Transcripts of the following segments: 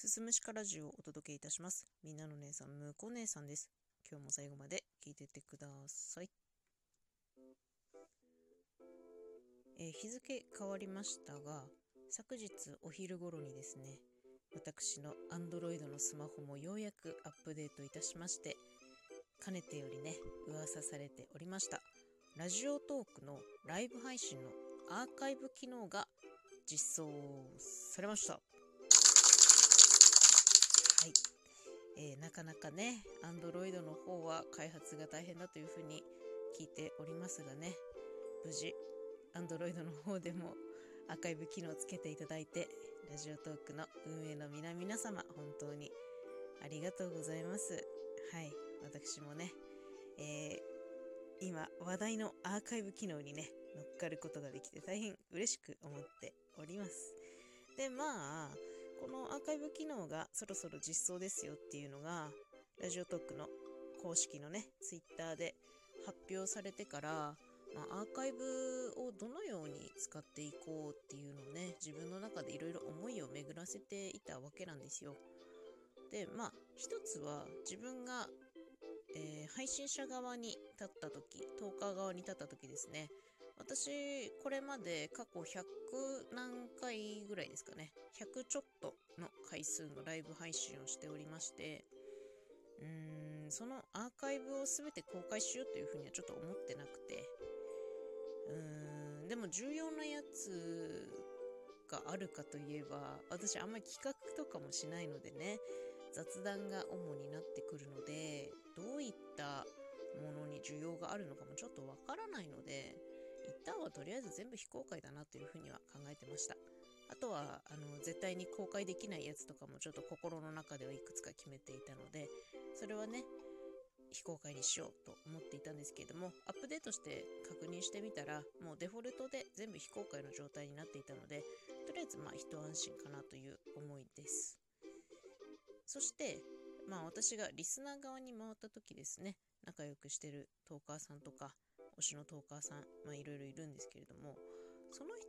すすむしかラジオをお届けいたします。みんなの姉さん、むこ姉さんです。今日も最後まで聞いてってください。えー日付変わりましたが、昨日お昼頃にですね、私の Android のスマホもようやくアップデートいたしまして、かねてよりね、噂されておりました。ラジオトークのライブ配信のアーカイブ機能が実装されました。はい、えーなかなかね、Android の方は開発が大変だというふうに聞いておりますがね、無事、Android の方でもアーカイブ機能をつけていただいて、ラジオトークの運営の皆々様、本当にありがとうございます。はい、私もね、えー今話題のアーカイブ機能にね、乗っかることができて大変嬉しく思っております。で、まあ、このアーカイブ機能がそろそろ実装ですよっていうのが、ラジオトークの公式のね、ツイッターで発表されてから、まあ、アーカイブをどのように使っていこうっていうのをね、自分の中でいろいろ思いを巡らせていたわけなんですよ。で、まあ、一つは自分が、えー配信者側に立った時、トーカー側に立った時ですね、私、これまで過去100何回ぐらいですかね、100ちょっとの回数のライブ配信をしておりまして、うーん、そのアーカイブを全て公開しようというふうにはちょっと思ってなくて、うーん、でも重要なやつがあるかといえば、私あんまり企画とかもしないのでね、雑談が主になってくるので、どういったものに需要があるのかもちょっとわからないので、一旦はとりあえず全部非公開だなというふうには考えてました。あとは、あの、絶対に公開できないやつとかもちょっと心の中ではいくつか決めていたので、それはね、非公開にしようと思っていたんですけれども、アップデートして確認してみたら、もうデフォルトで全部非公開の状態になっていたので、とりあえずまあ一安心かなという思いです。そして、まあ私がリスナー側に回った時ですね、仲良くしてるトーカーさんとか、推しのトーカーさん、まあいろいろいるんですけれども、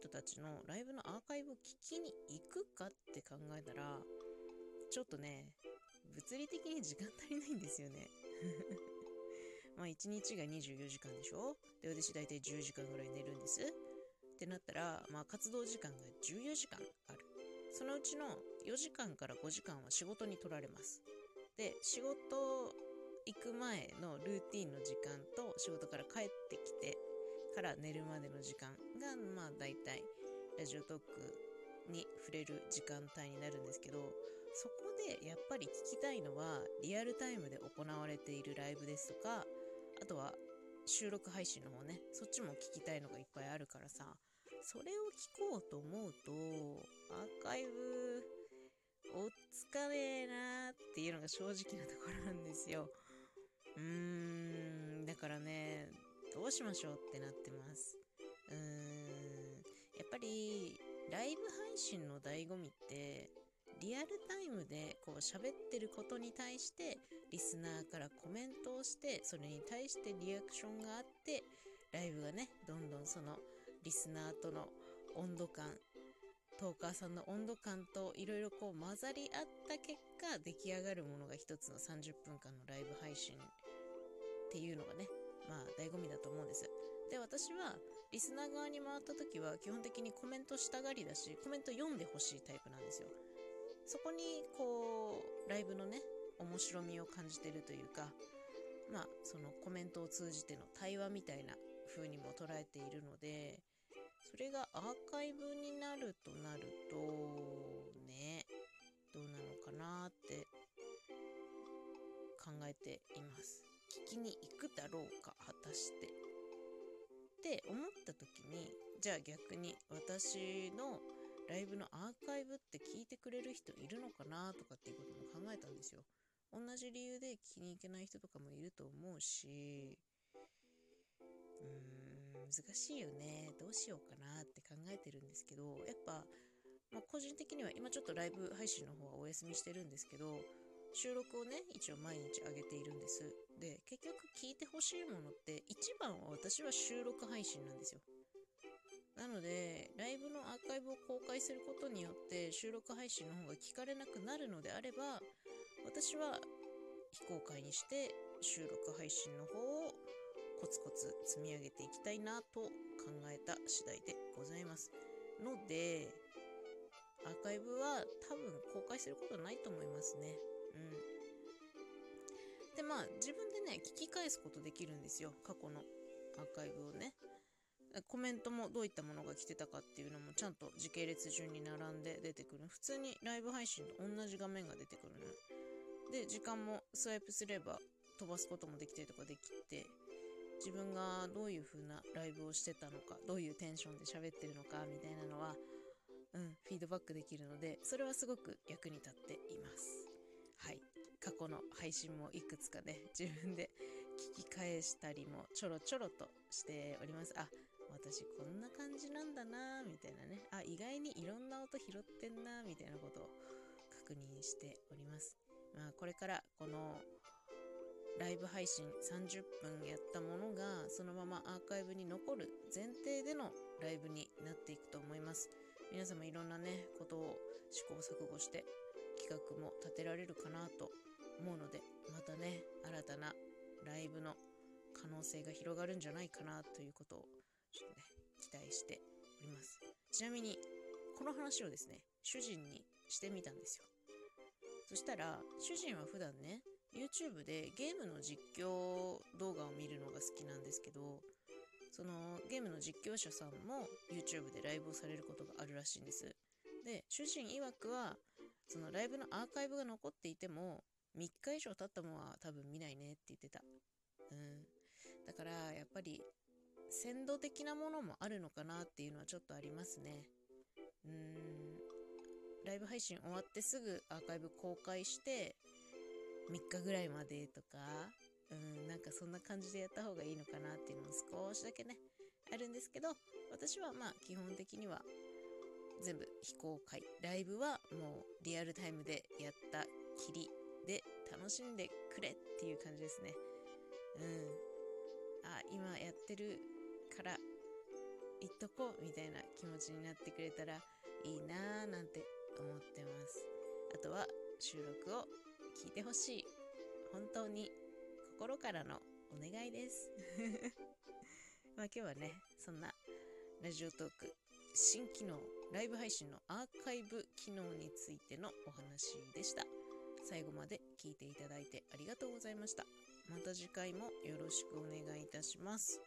人たちのライブのアーカイブを聞きに行くかって考えたら、ちょっとね、物理的に時間足りないんですよね。まあ1日が24時間でしょ？で、私大体10時間ぐらい寝るんです。ってなったら、まあ活動時間が14時間ある。そのうちの4時間から5時間は仕事に取られます。で、仕事行く前のルーティンの時間と仕事から帰ってきてから寝るまでの時間が、まあ大体ラジオトークに触れる時間帯になるんですけど、そこでやっぱり聞きたいのはリアルタイムで行われているライブですとか、あとは収録配信の方ね、そっちも聞きたいのがいっぱいあるからさ、それを聞こうと思うと、アーカイブ、おっつかねえなーっていうのが正直なところなんですよ。うーん、だからね、どうしましょうってなってます。うーん、やっぱり、ライブ配信の醍醐味って、リアルタイムでこう喋ってることに対して、リスナーからコメントをして、それに対してリアクションがあって、ライブがね、どんどんそのリスナーとの温度感、トーカーさんの温度感といろいろこう混ざり合った結果出来上がるものが一つの30分間のライブ配信っていうのがね、まあ醍醐味だと思うんです。で、私はリスナー側に回った時は基本的にコメントしたがりだし、コメント読んでほしいタイプなんですよ。そこにこう、ライブのね、面白みを感じてるというか、まあそのコメントを通じての対話みたいな風にも捉えているので、それがアーカイブになるとなると、ね、どうなのかなって考えています。聞きに行くだろうか、果たして。って思った時に、じゃあ逆に私のライブのアーカイブって聞いてくれる人いるのかなとかっていうことも考えたんですよ。同じ理由で聞きに行けない人とかもいると思うし、うーん、難しいよね。どうしようかなって考えてるんですけど、やっぱ、まあ、個人的には今ちょっとライブ配信の方はお休みしてるんですけど、収録をね、一応毎日上げているんです。で、結局聞いてほしいものって、一番は私は収録配信なんですよ。なので、ライブのアーカイブを公開することによって収録配信の方が聞かれなくなるのであれば、私は非公開にして収録配信の方をコツコツ積み上げていきたいなと考えた次第でございます。ので、アーカイブは多分公開することないと思いますね。うん。で、まあ、自分でね、聞き返すことできるんですよ。過去のアーカイブをね。コメントもどういったものが来てたかっていうのもちゃんと時系列順に並んで出てくる。普通にライブ配信と同じ画面が出てくるの。で、時間もスワイプすれば飛ばすこともできたりとかできて、自分がどういう風なライブをしてたのか、どういうテンションで喋ってるのかみたいなのは、うん、フィードバックできるので、それはすごく役に立っています。はい。過去の配信もいくつかね、自分で聞き返したりもちょろちょろとしております。あ、私こんな感じなんだなみたいなね。あ、意外にいろんな音拾ってんなみたいなことを確認しております。まあ、これからこのライブ配信30分やったものがそのままアーカイブに残る前提でのライブになっていくと思います。皆様いろんなね、ことを試行錯誤して企画も立てられるかなと思うので、またね、新たなライブの可能性が広がるんじゃないかなということをちょっとね、期待しております。ちなみに、この話をですね、主人にしてみたんですよ。そしたら、主人は普段ね、YouTube でゲームの実況動画を見るのが好きなんですけど、そのゲームの実況者さんも YouTube でライブをされることがあるらしいんです。で、主人曰くは、そのライブのアーカイブが残っていても、3日以上経ったものは多分見ないねって言ってた。うん。だから、やっぱり、鮮度的なものもあるのかなっていうのはちょっとありますね。うん。ライブ配信終わってすぐアーカイブ公開して、3日ぐらいまでとか、うん、なんかそんな感じでやった方がいいのかなっていうのも少しだけね、あるんですけど、私はまあ基本的には全部非公開。ライブはもうリアルタイムでやったきりで楽しんでくれっていう感じですね。うん。あ、今やってるから言っとこうみたいな気持ちになってくれたらいいなーなんて思ってます。あとは収録を聞いてほしい。本当に心からのお願いです。まあ今日はね、そんなラジオトーク新機能、ライブ配信のアーカイブ機能についてのお話でした。最後まで聞いていただいてありがとうございました。また次回もよろしくお願いいたします。